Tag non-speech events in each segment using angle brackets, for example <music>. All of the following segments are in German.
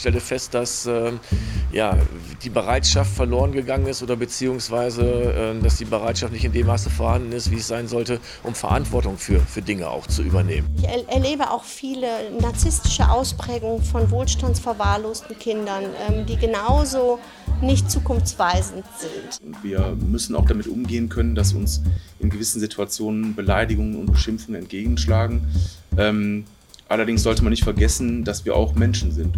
stelle fest, dass äh, ja, die Bereitschaft verloren gegangen ist oder beziehungsweise, äh, dass die Bereitschaft nicht in dem Maße vorhanden ist, wie es sein sollte, um Verantwortung für, für Dinge auch zu übernehmen. Ich er erlebe auch viele narzisstische Ausprägungen von wohlstandsverwahrlosten Kindern, ähm, die genauso nicht zukunftsweisend sind. Wir müssen auch damit umgehen können, dass uns in gewissen Situationen Beleidigungen und Beschimpfungen entgegenschlagen. Ähm, allerdings sollte man nicht vergessen, dass wir auch Menschen sind.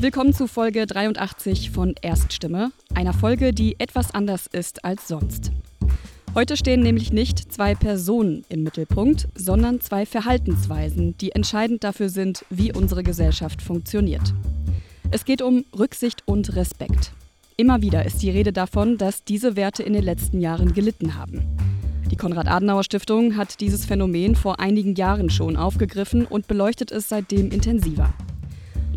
Willkommen zu Folge 83 von Erststimme, einer Folge, die etwas anders ist als sonst. Heute stehen nämlich nicht zwei Personen im Mittelpunkt, sondern zwei Verhaltensweisen, die entscheidend dafür sind, wie unsere Gesellschaft funktioniert. Es geht um Rücksicht und Respekt. Immer wieder ist die Rede davon, dass diese Werte in den letzten Jahren gelitten haben. Die Konrad-Adenauer-Stiftung hat dieses Phänomen vor einigen Jahren schon aufgegriffen und beleuchtet es seitdem intensiver.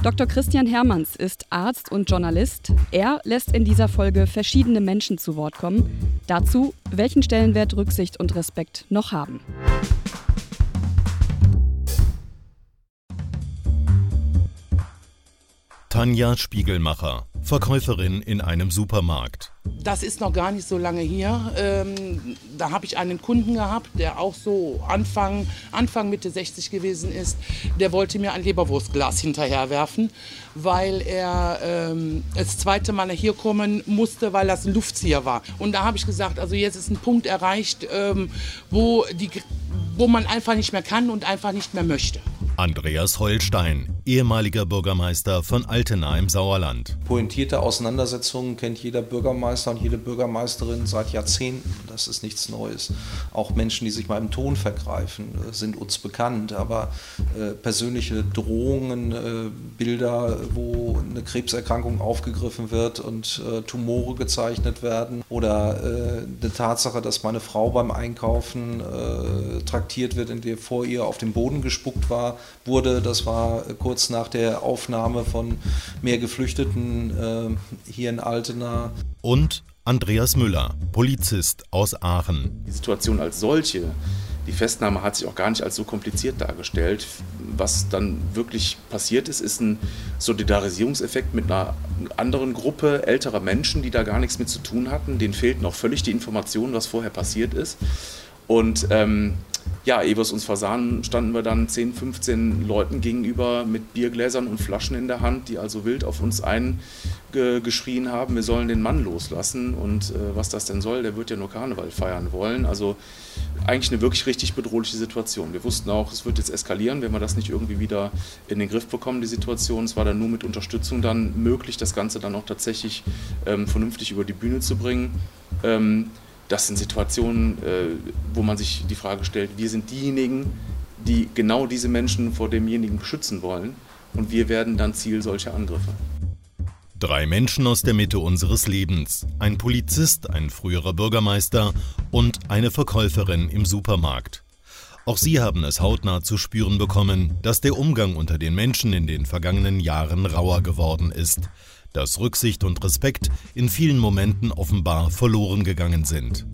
Dr. Christian Hermanns ist Arzt und Journalist. Er lässt in dieser Folge verschiedene Menschen zu Wort kommen. Dazu, welchen Stellenwert Rücksicht und Respekt noch haben. Tanja Spiegelmacher, Verkäuferin in einem Supermarkt. Das ist noch gar nicht so lange hier. Ähm, da habe ich einen Kunden gehabt, der auch so Anfang, Anfang Mitte 60 gewesen ist. Der wollte mir ein Leberwurstglas hinterherwerfen, weil er ähm, das zweite Mal hier kommen musste, weil das ein Luftzieher war. Und da habe ich gesagt, also jetzt ist ein Punkt erreicht, ähm, wo, die, wo man einfach nicht mehr kann und einfach nicht mehr möchte. Andreas Holstein, ehemaliger Bürgermeister von Altena im Sauerland. Pointierte Auseinandersetzungen kennt jeder Bürgermeister und jede Bürgermeisterin seit Jahrzehnten. Das ist nichts Neues. Auch Menschen, die sich mal im Ton vergreifen, äh, sind uns bekannt. Aber äh, persönliche Drohungen, äh, Bilder, wo eine Krebserkrankung aufgegriffen wird und äh, Tumore gezeichnet werden oder äh, eine Tatsache, dass meine Frau beim Einkaufen äh, traktiert wird, in der vor ihr auf den Boden gespuckt war, wurde. Das war kurz nach der Aufnahme von mehr Geflüchteten äh, hier in Altena. Und Andreas Müller, Polizist aus Aachen. Die Situation als solche, die Festnahme hat sich auch gar nicht als so kompliziert dargestellt. Was dann wirklich passiert ist, ist ein Solidarisierungseffekt mit einer anderen Gruppe älterer Menschen, die da gar nichts mit zu tun hatten. Denen fehlt noch völlig die Information, was vorher passiert ist. Und ähm, ja, es uns versahen, standen wir dann 10, 15 Leuten gegenüber mit Biergläsern und Flaschen in der Hand, die also wild auf uns eingeschrien haben, wir sollen den Mann loslassen und äh, was das denn soll, der wird ja nur Karneval feiern wollen. Also eigentlich eine wirklich richtig bedrohliche Situation. Wir wussten auch, es wird jetzt eskalieren, wenn wir das nicht irgendwie wieder in den Griff bekommen, die Situation. Es war dann nur mit Unterstützung dann möglich, das Ganze dann auch tatsächlich ähm, vernünftig über die Bühne zu bringen. Ähm, das sind Situationen, äh, wo man sich die Frage stellt, wir sind diejenigen, die genau diese Menschen vor demjenigen beschützen wollen und wir werden dann Ziel solcher Angriffe. Drei Menschen aus der Mitte unseres Lebens. Ein Polizist, ein früherer Bürgermeister und eine Verkäuferin im Supermarkt. Auch sie haben es hautnah zu spüren bekommen, dass der Umgang unter den Menschen in den vergangenen Jahren rauer geworden ist dass Rücksicht und Respekt in vielen Momenten offenbar verloren gegangen sind.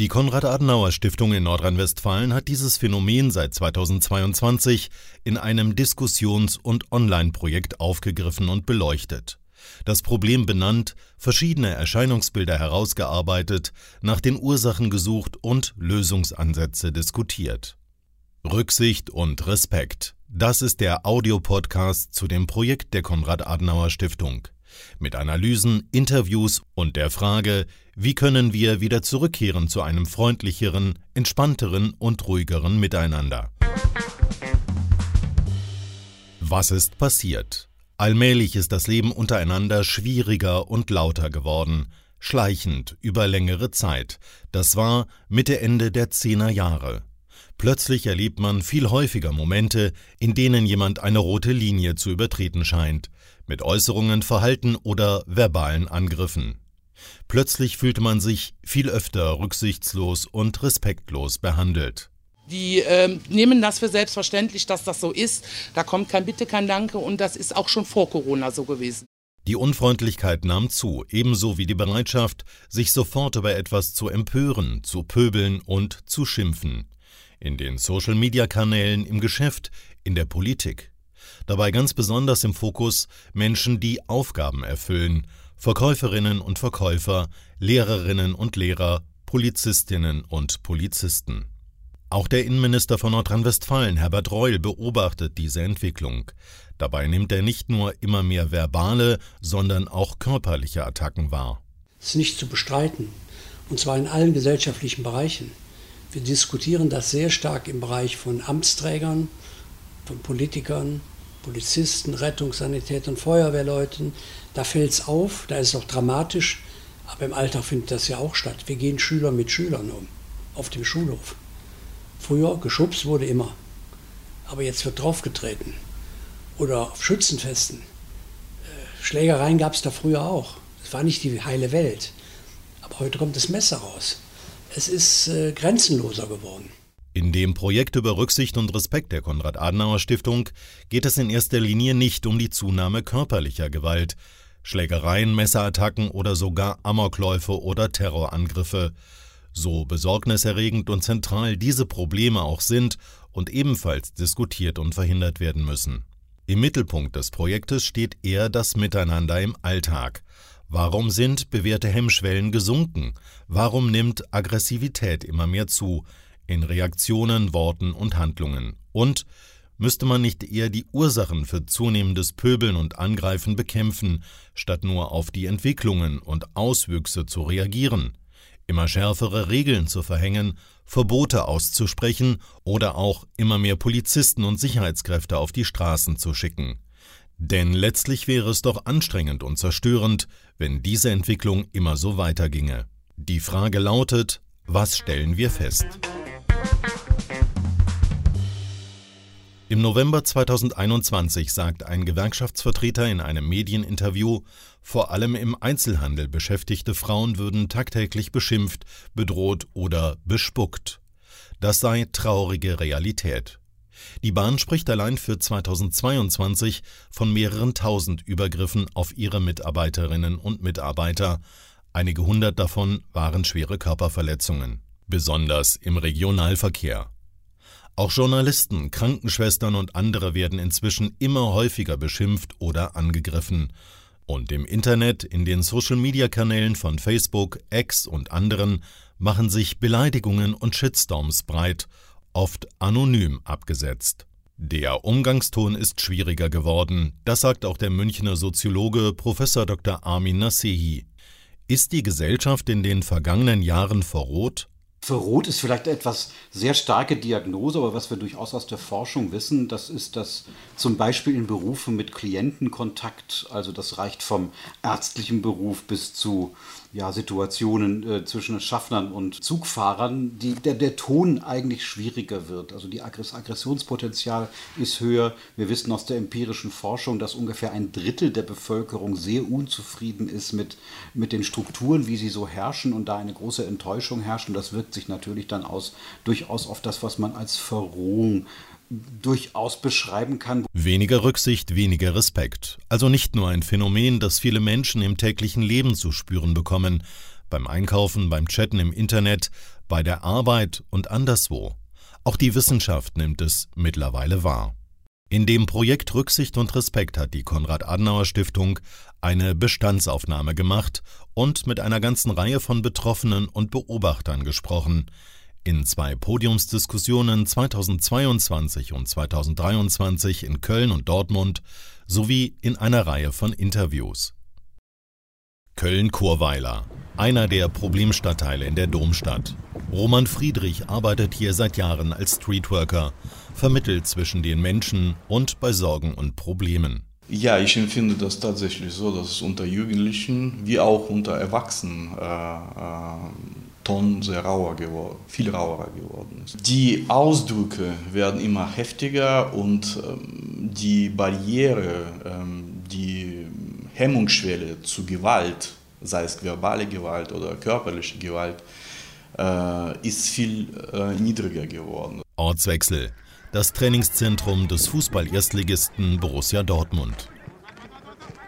Die Konrad-Adenauer-Stiftung in Nordrhein-Westfalen hat dieses Phänomen seit 2022 in einem Diskussions- und Online-Projekt aufgegriffen und beleuchtet. Das Problem benannt, verschiedene Erscheinungsbilder herausgearbeitet, nach den Ursachen gesucht und Lösungsansätze diskutiert. Rücksicht und Respekt. Das ist der Audiopodcast zu dem Projekt der Konrad-Adenauer-Stiftung. Mit Analysen, Interviews und der Frage, wie können wir wieder zurückkehren zu einem freundlicheren, entspannteren und ruhigeren Miteinander. Was ist passiert? Allmählich ist das Leben untereinander schwieriger und lauter geworden, schleichend über längere Zeit. Das war Mitte Ende der Zehner Jahre. Plötzlich erlebt man viel häufiger Momente, in denen jemand eine rote Linie zu übertreten scheint, mit Äußerungen, Verhalten oder verbalen Angriffen. Plötzlich fühlt man sich viel öfter rücksichtslos und respektlos behandelt. Die ähm, nehmen das für selbstverständlich, dass das so ist. Da kommt kein Bitte, kein Danke und das ist auch schon vor Corona so gewesen. Die Unfreundlichkeit nahm zu, ebenso wie die Bereitschaft, sich sofort über etwas zu empören, zu pöbeln und zu schimpfen. In den Social-Media-Kanälen, im Geschäft, in der Politik. Dabei ganz besonders im Fokus Menschen, die Aufgaben erfüllen, Verkäuferinnen und Verkäufer, Lehrerinnen und Lehrer, Polizistinnen und Polizisten. Auch der Innenminister von Nordrhein-Westfalen, Herbert Reul, beobachtet diese Entwicklung. Dabei nimmt er nicht nur immer mehr verbale, sondern auch körperliche Attacken wahr. Es ist nicht zu bestreiten, und zwar in allen gesellschaftlichen Bereichen. Wir diskutieren das sehr stark im Bereich von Amtsträgern, von Politikern, Polizisten, Rettungssanitätern, Feuerwehrleuten. Da fällt es auf, da ist es auch dramatisch, aber im Alltag findet das ja auch statt. Wir gehen Schüler mit Schülern um, auf dem Schulhof. Früher geschubst wurde immer, aber jetzt wird draufgetreten. Oder auf Schützenfesten. Äh, Schlägereien gab es da früher auch. Es war nicht die heile Welt. Aber heute kommt das Messer raus. Es ist äh, grenzenloser geworden. In dem Projekt über Rücksicht und Respekt der Konrad-Adenauer-Stiftung geht es in erster Linie nicht um die Zunahme körperlicher Gewalt, Schlägereien, Messerattacken oder sogar Amokläufe oder Terrorangriffe. So besorgniserregend und zentral diese Probleme auch sind und ebenfalls diskutiert und verhindert werden müssen. Im Mittelpunkt des Projektes steht eher das Miteinander im Alltag. Warum sind bewährte Hemmschwellen gesunken? Warum nimmt Aggressivität immer mehr zu? In Reaktionen, Worten und Handlungen. Und müsste man nicht eher die Ursachen für zunehmendes Pöbeln und Angreifen bekämpfen, statt nur auf die Entwicklungen und Auswüchse zu reagieren? immer schärfere Regeln zu verhängen, Verbote auszusprechen oder auch immer mehr Polizisten und Sicherheitskräfte auf die Straßen zu schicken. Denn letztlich wäre es doch anstrengend und zerstörend, wenn diese Entwicklung immer so weiterginge. Die Frage lautet, was stellen wir fest? Im November 2021 sagt ein Gewerkschaftsvertreter in einem Medieninterview, vor allem im Einzelhandel beschäftigte Frauen würden tagtäglich beschimpft, bedroht oder bespuckt. Das sei traurige Realität. Die Bahn spricht allein für 2022 von mehreren tausend Übergriffen auf ihre Mitarbeiterinnen und Mitarbeiter. Einige hundert davon waren schwere Körperverletzungen, besonders im Regionalverkehr. Auch Journalisten, Krankenschwestern und andere werden inzwischen immer häufiger beschimpft oder angegriffen. Und im Internet, in den Social-Media-Kanälen von Facebook, X und anderen machen sich Beleidigungen und Shitstorms breit, oft anonym abgesetzt. Der Umgangston ist schwieriger geworden, das sagt auch der Münchner Soziologe Prof. Dr. Armin Nasehi. Ist die Gesellschaft in den vergangenen Jahren verroht? Verrot ist vielleicht etwas sehr starke Diagnose, aber was wir durchaus aus der Forschung wissen, das ist, dass zum Beispiel in Berufen mit Klientenkontakt, also das reicht vom ärztlichen Beruf bis zu ja, Situationen äh, zwischen Schaffnern und Zugfahrern, die, der, der Ton eigentlich schwieriger wird. Also die Aggress Aggressionspotenzial ist höher. Wir wissen aus der empirischen Forschung, dass ungefähr ein Drittel der Bevölkerung sehr unzufrieden ist mit, mit den Strukturen, wie sie so herrschen und da eine große Enttäuschung herrscht. Und das wirkt sich natürlich dann aus, durchaus auf das, was man als Verrohung durchaus beschreiben kann. Weniger Rücksicht, weniger Respekt. Also nicht nur ein Phänomen, das viele Menschen im täglichen Leben zu spüren bekommen, beim Einkaufen, beim Chatten im Internet, bei der Arbeit und anderswo. Auch die Wissenschaft nimmt es mittlerweile wahr. In dem Projekt Rücksicht und Respekt hat die Konrad-Adenauer-Stiftung eine Bestandsaufnahme gemacht und mit einer ganzen Reihe von Betroffenen und Beobachtern gesprochen, in zwei Podiumsdiskussionen 2022 und 2023 in Köln und Dortmund sowie in einer Reihe von Interviews. Köln-Churweiler, einer der Problemstadtteile in der Domstadt. Roman Friedrich arbeitet hier seit Jahren als Streetworker, vermittelt zwischen den Menschen und bei Sorgen und Problemen. Ja, ich empfinde das tatsächlich so, dass es unter Jugendlichen wie auch unter Erwachsenen äh, äh, Ton sehr rauer geworden, viel rauer geworden ist. Die Ausdrücke werden immer heftiger und ähm, die Barriere, ähm, die Hemmungsschwelle zu Gewalt, sei es verbale Gewalt oder körperliche Gewalt, äh, ist viel äh, niedriger geworden. Ortswechsel. Das Trainingszentrum des Fußball-Erstligisten Borussia Dortmund.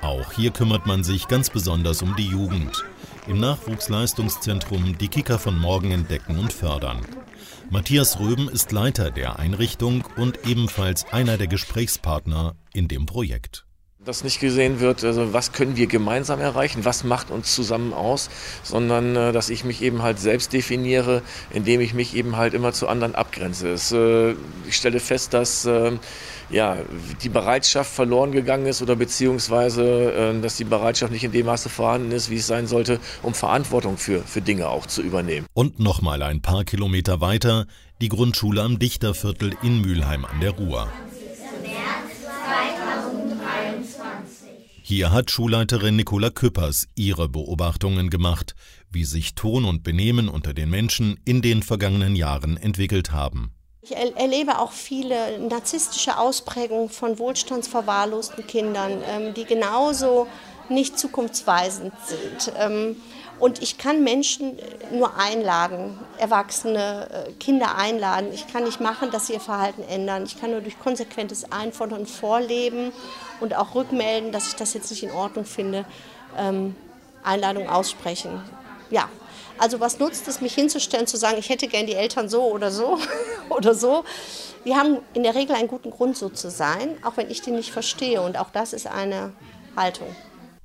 Auch hier kümmert man sich ganz besonders um die Jugend. Im Nachwuchsleistungszentrum die Kicker von morgen entdecken und fördern. Matthias Röben ist Leiter der Einrichtung und ebenfalls einer der Gesprächspartner in dem Projekt. Dass nicht gesehen wird, also was können wir gemeinsam erreichen, was macht uns zusammen aus, sondern äh, dass ich mich eben halt selbst definiere, indem ich mich eben halt immer zu anderen abgrenze. Äh, ich stelle fest, dass äh, ja, die Bereitschaft verloren gegangen ist oder beziehungsweise, äh, dass die Bereitschaft nicht in dem Maße vorhanden ist, wie es sein sollte, um Verantwortung für, für Dinge auch zu übernehmen. Und nochmal ein paar Kilometer weiter die Grundschule am Dichterviertel in Mülheim an der Ruhr. Hier hat Schulleiterin Nicola Küppers ihre Beobachtungen gemacht, wie sich Ton und Benehmen unter den Menschen in den vergangenen Jahren entwickelt haben. Ich erlebe auch viele narzisstische Ausprägungen von wohlstandsverwahrlosten Kindern, ähm, die genauso nicht zukunftsweisend sind. Und ich kann Menschen nur einladen, Erwachsene, äh, Kinder einladen. Ich kann nicht machen, dass sie ihr Verhalten ändern. Ich kann nur durch konsequentes Einfordern, Vorleben und auch rückmelden, dass ich das jetzt nicht in Ordnung finde, ähm, Einladung aussprechen. Ja, also was nutzt es, mich hinzustellen, zu sagen, ich hätte gern die Eltern so oder so <laughs> oder so. Die haben in der Regel einen guten Grund, so zu sein, auch wenn ich den nicht verstehe. Und auch das ist eine Haltung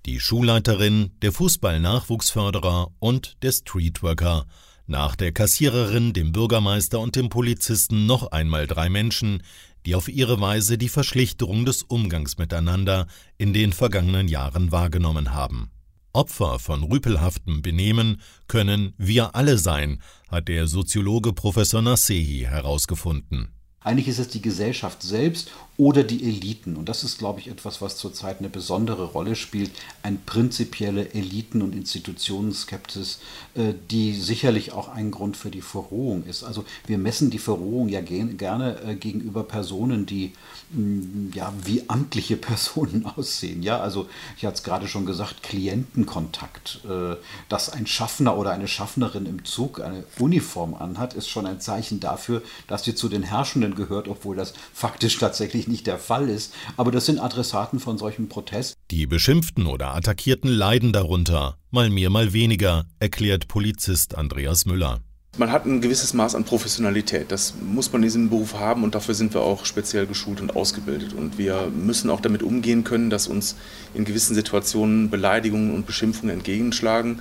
die Schulleiterin, der Fußball-Nachwuchsförderer und der Streetworker. Nach der Kassiererin, dem Bürgermeister und dem Polizisten noch einmal drei Menschen, die auf ihre Weise die Verschlichterung des Umgangs miteinander in den vergangenen Jahren wahrgenommen haben. Opfer von rüpelhaftem Benehmen können wir alle sein, hat der Soziologe Professor Nasehi herausgefunden. Eigentlich ist es die Gesellschaft selbst oder die Eliten. Und das ist, glaube ich, etwas, was zurzeit eine besondere Rolle spielt. Ein prinzipielle Eliten- und Institutionenskepsis, äh, die sicherlich auch ein Grund für die Verrohung ist. Also wir messen die Verrohung ja gerne äh, gegenüber Personen, die mm, ja wie amtliche <laughs> Personen aussehen. Ja, also ich hatte es gerade schon gesagt, Klientenkontakt. Äh, dass ein Schaffner oder eine Schaffnerin im Zug eine Uniform anhat, ist schon ein Zeichen dafür, dass sie zu den Herrschenden gehört, obwohl das faktisch tatsächlich nicht der Fall ist, aber das sind Adressaten von solchen Protesten. Die Beschimpften oder Attackierten leiden darunter, mal mehr, mal weniger, erklärt Polizist Andreas Müller. Man hat ein gewisses Maß an Professionalität. Das muss man in diesem Beruf haben und dafür sind wir auch speziell geschult und ausgebildet. Und wir müssen auch damit umgehen können, dass uns in gewissen Situationen Beleidigungen und Beschimpfungen entgegenschlagen.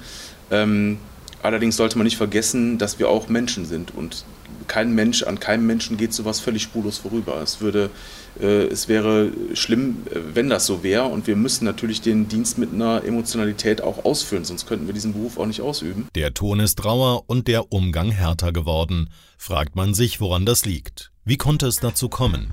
Ähm, allerdings sollte man nicht vergessen, dass wir auch Menschen sind und kein Mensch, an keinem Menschen geht sowas völlig spurlos vorüber. Es würde, äh, es wäre schlimm, äh, wenn das so wäre. Und wir müssen natürlich den Dienst mit einer Emotionalität auch ausfüllen, sonst könnten wir diesen Beruf auch nicht ausüben. Der Ton ist rauer und der Umgang härter geworden. Fragt man sich, woran das liegt. Wie konnte es dazu kommen?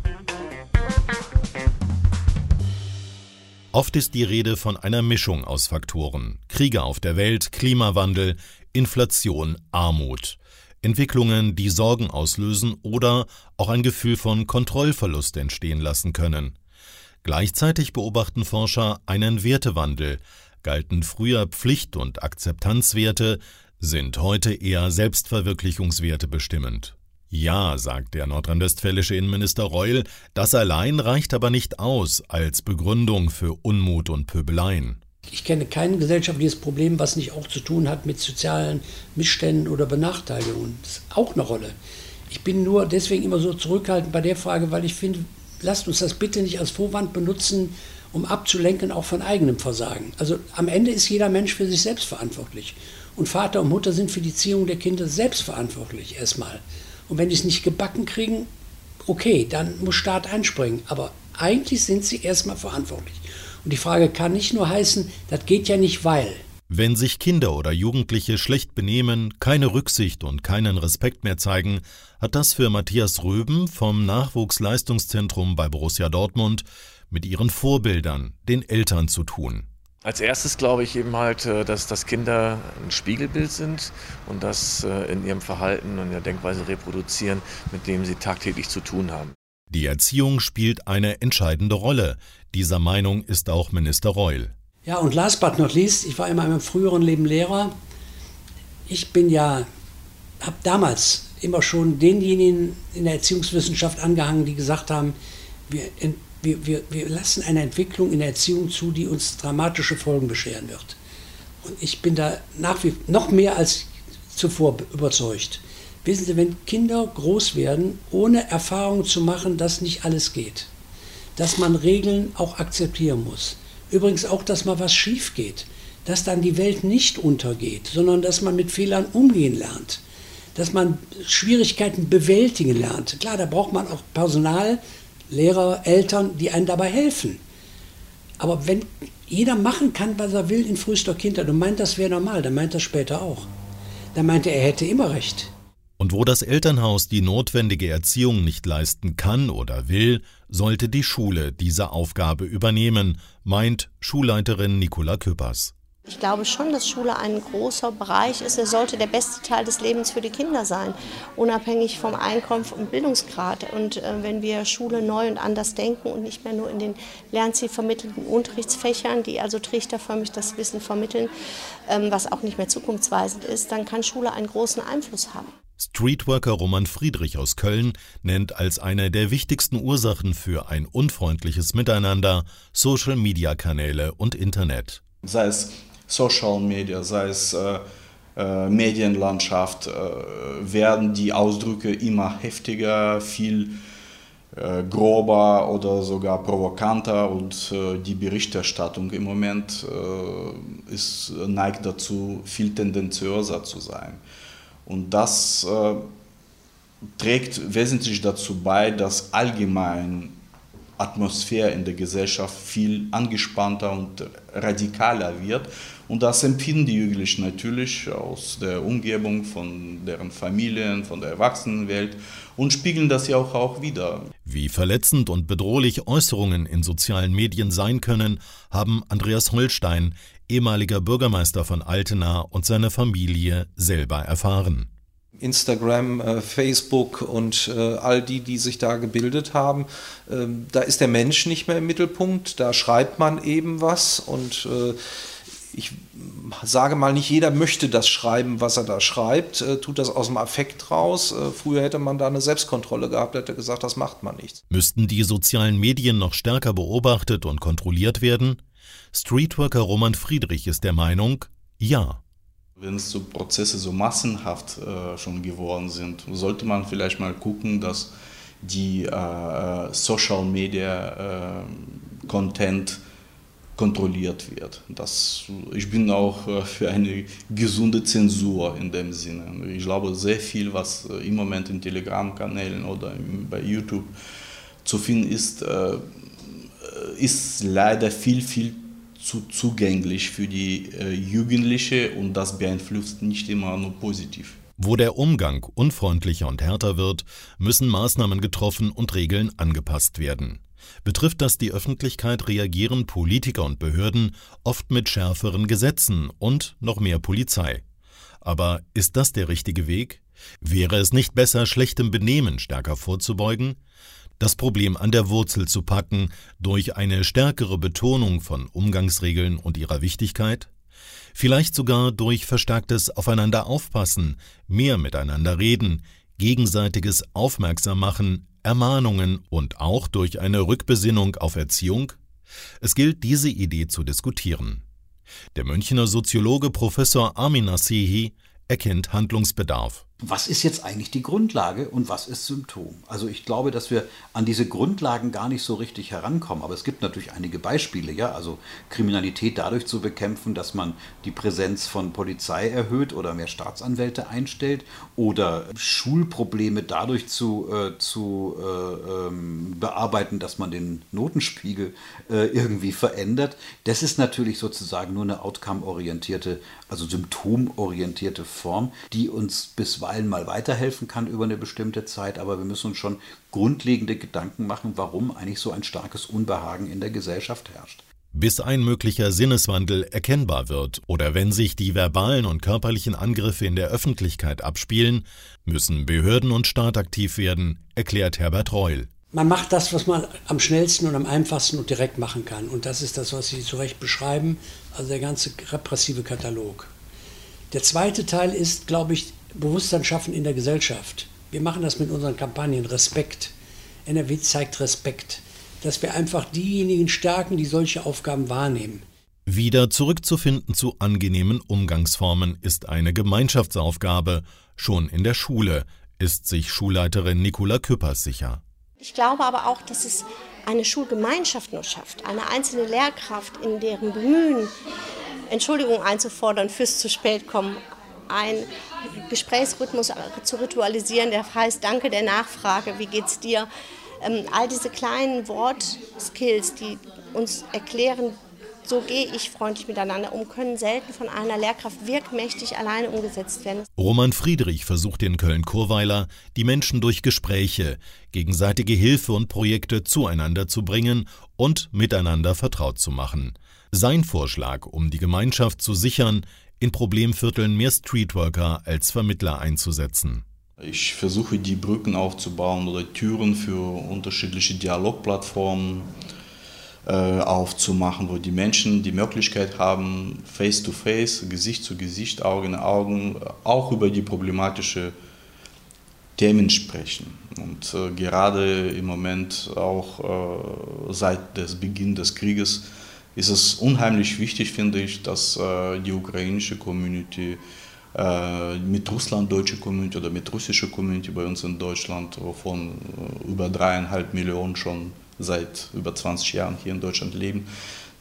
Oft ist die Rede von einer Mischung aus Faktoren. Kriege auf der Welt, Klimawandel, Inflation, Armut. Entwicklungen, die Sorgen auslösen oder auch ein Gefühl von Kontrollverlust entstehen lassen können. Gleichzeitig beobachten Forscher einen Wertewandel. Galten früher Pflicht- und Akzeptanzwerte, sind heute eher Selbstverwirklichungswerte bestimmend. Ja, sagt der nordrhein-westfälische Innenminister Reul, das allein reicht aber nicht aus als Begründung für Unmut und Pöbeleien. Ich kenne kein gesellschaftliches Problem, was nicht auch zu tun hat mit sozialen Missständen oder Benachteiligungen. Das ist auch eine Rolle. Ich bin nur deswegen immer so zurückhaltend bei der Frage, weil ich finde, lasst uns das bitte nicht als Vorwand benutzen, um abzulenken auch von eigenem Versagen. Also am Ende ist jeder Mensch für sich selbst verantwortlich. Und Vater und Mutter sind für die Ziehung der Kinder selbst verantwortlich erstmal. Und wenn die es nicht gebacken kriegen, okay, dann muss Staat einspringen. Aber eigentlich sind sie erstmal verantwortlich. Und die Frage kann nicht nur heißen, das geht ja nicht, weil. Wenn sich Kinder oder Jugendliche schlecht benehmen, keine Rücksicht und keinen Respekt mehr zeigen, hat das für Matthias Röben vom Nachwuchsleistungszentrum bei Borussia Dortmund mit ihren Vorbildern, den Eltern zu tun. Als erstes glaube ich eben halt, äh, dass, dass Kinder ein Spiegelbild sind und das äh, in ihrem Verhalten und der Denkweise reproduzieren, mit dem sie tagtäglich zu tun haben. Die Erziehung spielt eine entscheidende Rolle. Dieser Meinung ist auch Minister Reul. Ja, und last but not least, ich war in meinem früheren Leben Lehrer. Ich bin ja, habe damals immer schon denjenigen in der Erziehungswissenschaft angehangen, die gesagt haben, wir wir, wir, wir lassen eine Entwicklung in der Erziehung zu, die uns dramatische Folgen bescheren wird. Und ich bin da nach wie noch mehr als zuvor überzeugt. Wissen Sie, wenn Kinder groß werden, ohne Erfahrung zu machen, dass nicht alles geht, dass man Regeln auch akzeptieren muss, übrigens auch, dass mal was schief geht, dass dann die Welt nicht untergeht, sondern dass man mit Fehlern umgehen lernt, dass man Schwierigkeiten bewältigen lernt. Klar, da braucht man auch Personal, Lehrer, Eltern, die einem dabei helfen. Aber wenn jeder machen kann, was er will in frühester Kindheit und meint, das wäre normal, dann meint das später auch. Dann meinte er, er hätte immer recht. Und wo das Elternhaus die notwendige Erziehung nicht leisten kann oder will, sollte die Schule diese Aufgabe übernehmen, meint Schulleiterin Nicola Küppers. Ich glaube schon, dass Schule ein großer Bereich ist. Er sollte der beste Teil des Lebens für die Kinder sein, unabhängig vom Einkommen und Bildungsgrad. Und äh, wenn wir Schule neu und anders denken und nicht mehr nur in den lernzielvermittelnden Unterrichtsfächern, die also trichterförmig das Wissen vermitteln, ähm, was auch nicht mehr zukunftsweisend ist, dann kann Schule einen großen Einfluss haben. Streetworker Roman Friedrich aus Köln nennt als eine der wichtigsten Ursachen für ein unfreundliches Miteinander Social-Media-Kanäle und Internet. Sei es Social Media, sei es äh, äh, Medienlandschaft, äh, werden die Ausdrücke immer heftiger, viel äh, grober oder sogar provokanter und äh, die Berichterstattung im Moment äh, ist, neigt dazu, viel tendenziöser zu sein. Und das trägt wesentlich dazu bei, dass allgemein Atmosphäre in der Gesellschaft viel angespannter und radikaler wird. Und das empfinden die Jugendlichen natürlich aus der Umgebung, von deren Familien, von der Erwachsenenwelt und spiegeln das ja auch, auch wieder. Wie verletzend und bedrohlich Äußerungen in sozialen Medien sein können, haben Andreas Holstein, ehemaliger Bürgermeister von Altena und seine Familie selber erfahren. Instagram, äh, Facebook und äh, all die, die sich da gebildet haben, äh, da ist der Mensch nicht mehr im Mittelpunkt, da schreibt man eben was und äh, ich sage mal, nicht jeder möchte das schreiben, was er da schreibt, tut das aus dem Affekt raus. Früher hätte man da eine Selbstkontrolle gehabt, hätte gesagt, das macht man nicht. Müssten die sozialen Medien noch stärker beobachtet und kontrolliert werden? Streetworker Roman Friedrich ist der Meinung, ja. Wenn so Prozesse so massenhaft äh, schon geworden sind, sollte man vielleicht mal gucken, dass die äh, Social Media äh, Content kontrolliert wird. Das, ich bin auch äh, für eine gesunde Zensur in dem Sinne. Ich glaube, sehr viel, was äh, im Moment in Telegram-Kanälen oder bei YouTube zu finden ist, äh, ist leider viel, viel zu zugänglich für die Jugendliche und das beeinflusst nicht immer nur positiv. Wo der Umgang unfreundlicher und härter wird, müssen Maßnahmen getroffen und Regeln angepasst werden. Betrifft das die Öffentlichkeit, reagieren Politiker und Behörden oft mit schärferen Gesetzen und noch mehr Polizei. Aber ist das der richtige Weg? Wäre es nicht besser, schlechtem Benehmen stärker vorzubeugen? Das Problem an der Wurzel zu packen durch eine stärkere Betonung von Umgangsregeln und ihrer Wichtigkeit? Vielleicht sogar durch verstärktes Aufeinander aufpassen, mehr miteinander reden, gegenseitiges Aufmerksam machen, Ermahnungen und auch durch eine Rückbesinnung auf Erziehung? Es gilt, diese Idee zu diskutieren. Der Münchner Soziologe Professor Armin Nasehi erkennt Handlungsbedarf was ist jetzt eigentlich die Grundlage und was ist Symptom? Also ich glaube, dass wir an diese Grundlagen gar nicht so richtig herankommen. Aber es gibt natürlich einige Beispiele, ja. Also Kriminalität dadurch zu bekämpfen, dass man die Präsenz von Polizei erhöht oder mehr Staatsanwälte einstellt oder Schulprobleme dadurch zu, äh, zu äh, ähm, bearbeiten, dass man den Notenspiegel äh, irgendwie verändert. Das ist natürlich sozusagen nur eine outcome-orientierte, also symptomorientierte Form, die uns bisweilen allen mal weiterhelfen kann über eine bestimmte Zeit, aber wir müssen uns schon grundlegende Gedanken machen, warum eigentlich so ein starkes Unbehagen in der Gesellschaft herrscht. Bis ein möglicher Sinneswandel erkennbar wird oder wenn sich die verbalen und körperlichen Angriffe in der Öffentlichkeit abspielen, müssen Behörden und Staat aktiv werden, erklärt Herbert Reul. Man macht das, was man am schnellsten und am einfachsten und direkt machen kann. Und das ist das, was Sie zu Recht beschreiben, also der ganze repressive Katalog. Der zweite Teil ist, glaube ich, Bewusstsein schaffen in der Gesellschaft. Wir machen das mit unseren Kampagnen Respekt. NRW zeigt Respekt. dass wir einfach diejenigen stärken, die solche Aufgaben wahrnehmen. Wieder zurückzufinden zu angenehmen Umgangsformen ist eine Gemeinschaftsaufgabe. Schon in der Schule ist sich Schulleiterin Nicola Küppers sicher. Ich glaube aber auch, dass es eine Schulgemeinschaft nur schafft, eine einzelne Lehrkraft in deren Bemühen, Entschuldigung einzufordern fürs zu spät kommen, ein Gesprächsrhythmus zu ritualisieren, der heißt Danke der Nachfrage, wie geht's dir? Ähm, all diese kleinen Wortskills, die uns erklären, so gehe ich freundlich miteinander um, können selten von einer Lehrkraft wirkmächtig alleine umgesetzt werden. Roman Friedrich versucht in Köln-Kurweiler, die Menschen durch Gespräche, gegenseitige Hilfe und Projekte zueinander zu bringen und miteinander vertraut zu machen. Sein Vorschlag, um die Gemeinschaft zu sichern, in Problemvierteln mehr Streetworker als Vermittler einzusetzen. Ich versuche die Brücken aufzubauen oder Türen für unterschiedliche Dialogplattformen äh, aufzumachen, wo die Menschen die Möglichkeit haben, face to face, Gesicht zu Gesicht, Auge in Augen, auch über die problematische Themen sprechen. Und äh, gerade im Moment auch äh, seit des Beginn des Krieges ist es unheimlich wichtig, finde ich, dass äh, die ukrainische Community äh, mit russlanddeutsche Community oder mit russischer Community bei uns in Deutschland, wovon äh, über dreieinhalb Millionen schon seit über 20 Jahren hier in Deutschland leben,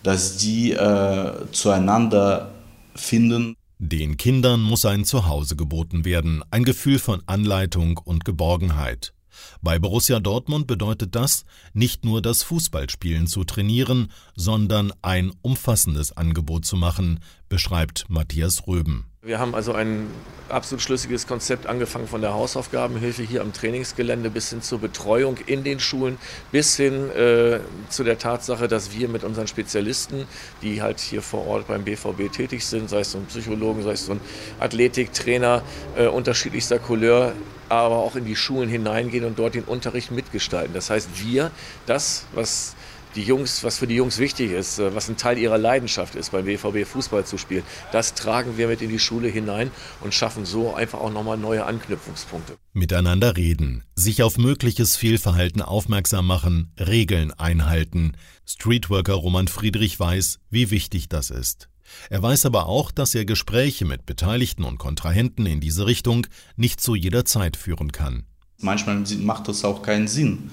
dass die äh, zueinander finden. Den Kindern muss ein Zuhause geboten werden, ein Gefühl von Anleitung und Geborgenheit. Bei Borussia Dortmund bedeutet das, nicht nur das Fußballspielen zu trainieren, sondern ein umfassendes Angebot zu machen, beschreibt Matthias Röben. Wir haben also ein absolut schlüssiges Konzept angefangen von der Hausaufgabenhilfe hier am Trainingsgelände bis hin zur Betreuung in den Schulen, bis hin äh, zu der Tatsache, dass wir mit unseren Spezialisten, die halt hier vor Ort beim BVB tätig sind, sei es so ein Psychologen, sei es so ein Athletiktrainer äh, unterschiedlichster Couleur, aber auch in die Schulen hineingehen und dort den Unterricht mitgestalten. Das heißt, wir, das, was die Jungs, was für die Jungs wichtig ist, äh, was ein Teil ihrer Leidenschaft ist, beim BVB Fußball zu spielen, das tragen wir mit in die Schule hinein und schaffen so einfach auch nochmal neue Anknüpfungspunkte. Miteinander reden, sich auf mögliches Fehlverhalten aufmerksam machen, Regeln einhalten. Streetworker Roman Friedrich weiß, wie wichtig das ist. Er weiß aber auch, dass er Gespräche mit Beteiligten und Kontrahenten in diese Richtung nicht zu jeder Zeit führen kann. Manchmal macht das auch keinen Sinn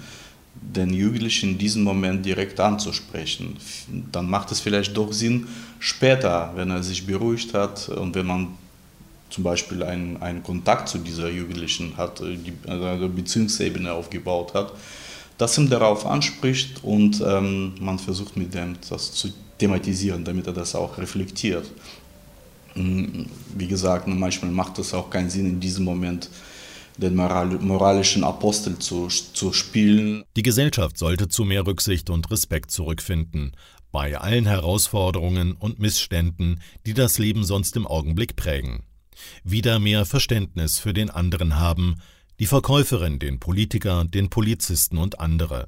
den Jugendlichen in diesem Moment direkt anzusprechen. Dann macht es vielleicht doch Sinn, später, wenn er sich beruhigt hat und wenn man zum Beispiel einen, einen Kontakt zu dieser Jugendlichen hat, die, also eine Beziehungsebene aufgebaut hat, dass ihm darauf anspricht und ähm, man versucht mit dem das zu thematisieren, damit er das auch reflektiert. Hm, wie gesagt, manchmal macht es auch keinen Sinn in diesem Moment den moralischen Apostel zu, zu spielen. Die Gesellschaft sollte zu mehr Rücksicht und Respekt zurückfinden, bei allen Herausforderungen und Missständen, die das Leben sonst im Augenblick prägen. Wieder mehr Verständnis für den anderen haben, die Verkäuferin, den Politiker, den Polizisten und andere.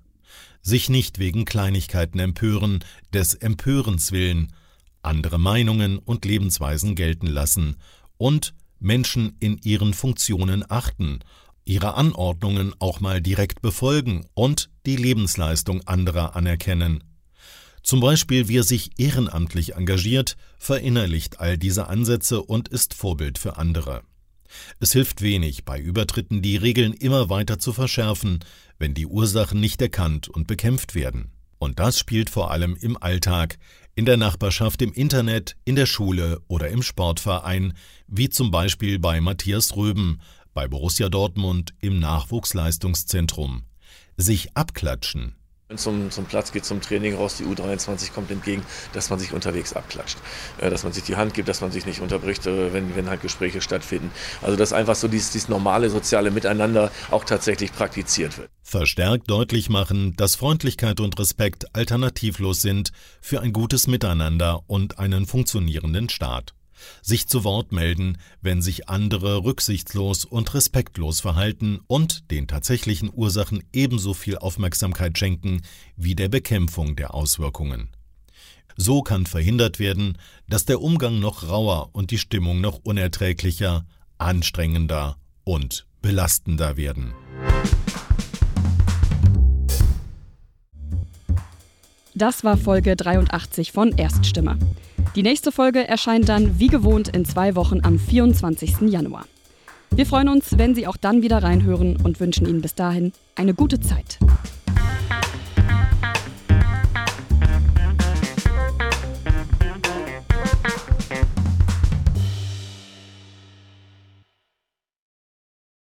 Sich nicht wegen Kleinigkeiten empören, des Empörens willen, andere Meinungen und Lebensweisen gelten lassen und Menschen in ihren Funktionen achten, ihre Anordnungen auch mal direkt befolgen und die Lebensleistung anderer anerkennen. Zum Beispiel, wer sich ehrenamtlich engagiert, verinnerlicht all diese Ansätze und ist Vorbild für andere. Es hilft wenig, bei Übertritten die Regeln immer weiter zu verschärfen, wenn die Ursachen nicht erkannt und bekämpft werden. Und das spielt vor allem im Alltag, in der Nachbarschaft, im Internet, in der Schule oder im Sportverein, wie zum Beispiel bei Matthias Röben, bei Borussia Dortmund im Nachwuchsleistungszentrum. Sich abklatschen, zum, zum Platz geht, zum Training raus, die U23 kommt entgegen, dass man sich unterwegs abklatscht. Äh, dass man sich die Hand gibt, dass man sich nicht unterbricht, äh, wenn, wenn halt Gespräche stattfinden. Also dass einfach so dieses, dieses normale soziale Miteinander auch tatsächlich praktiziert wird. Verstärkt deutlich machen, dass Freundlichkeit und Respekt alternativlos sind für ein gutes Miteinander und einen funktionierenden Staat sich zu Wort melden, wenn sich andere rücksichtslos und respektlos verhalten und den tatsächlichen Ursachen ebenso viel Aufmerksamkeit schenken wie der Bekämpfung der Auswirkungen. So kann verhindert werden, dass der Umgang noch rauer und die Stimmung noch unerträglicher, anstrengender und belastender werden. Das war Folge 83 von Erststimme. Die nächste Folge erscheint dann wie gewohnt in zwei Wochen am 24. Januar. Wir freuen uns, wenn Sie auch dann wieder reinhören und wünschen Ihnen bis dahin eine gute Zeit.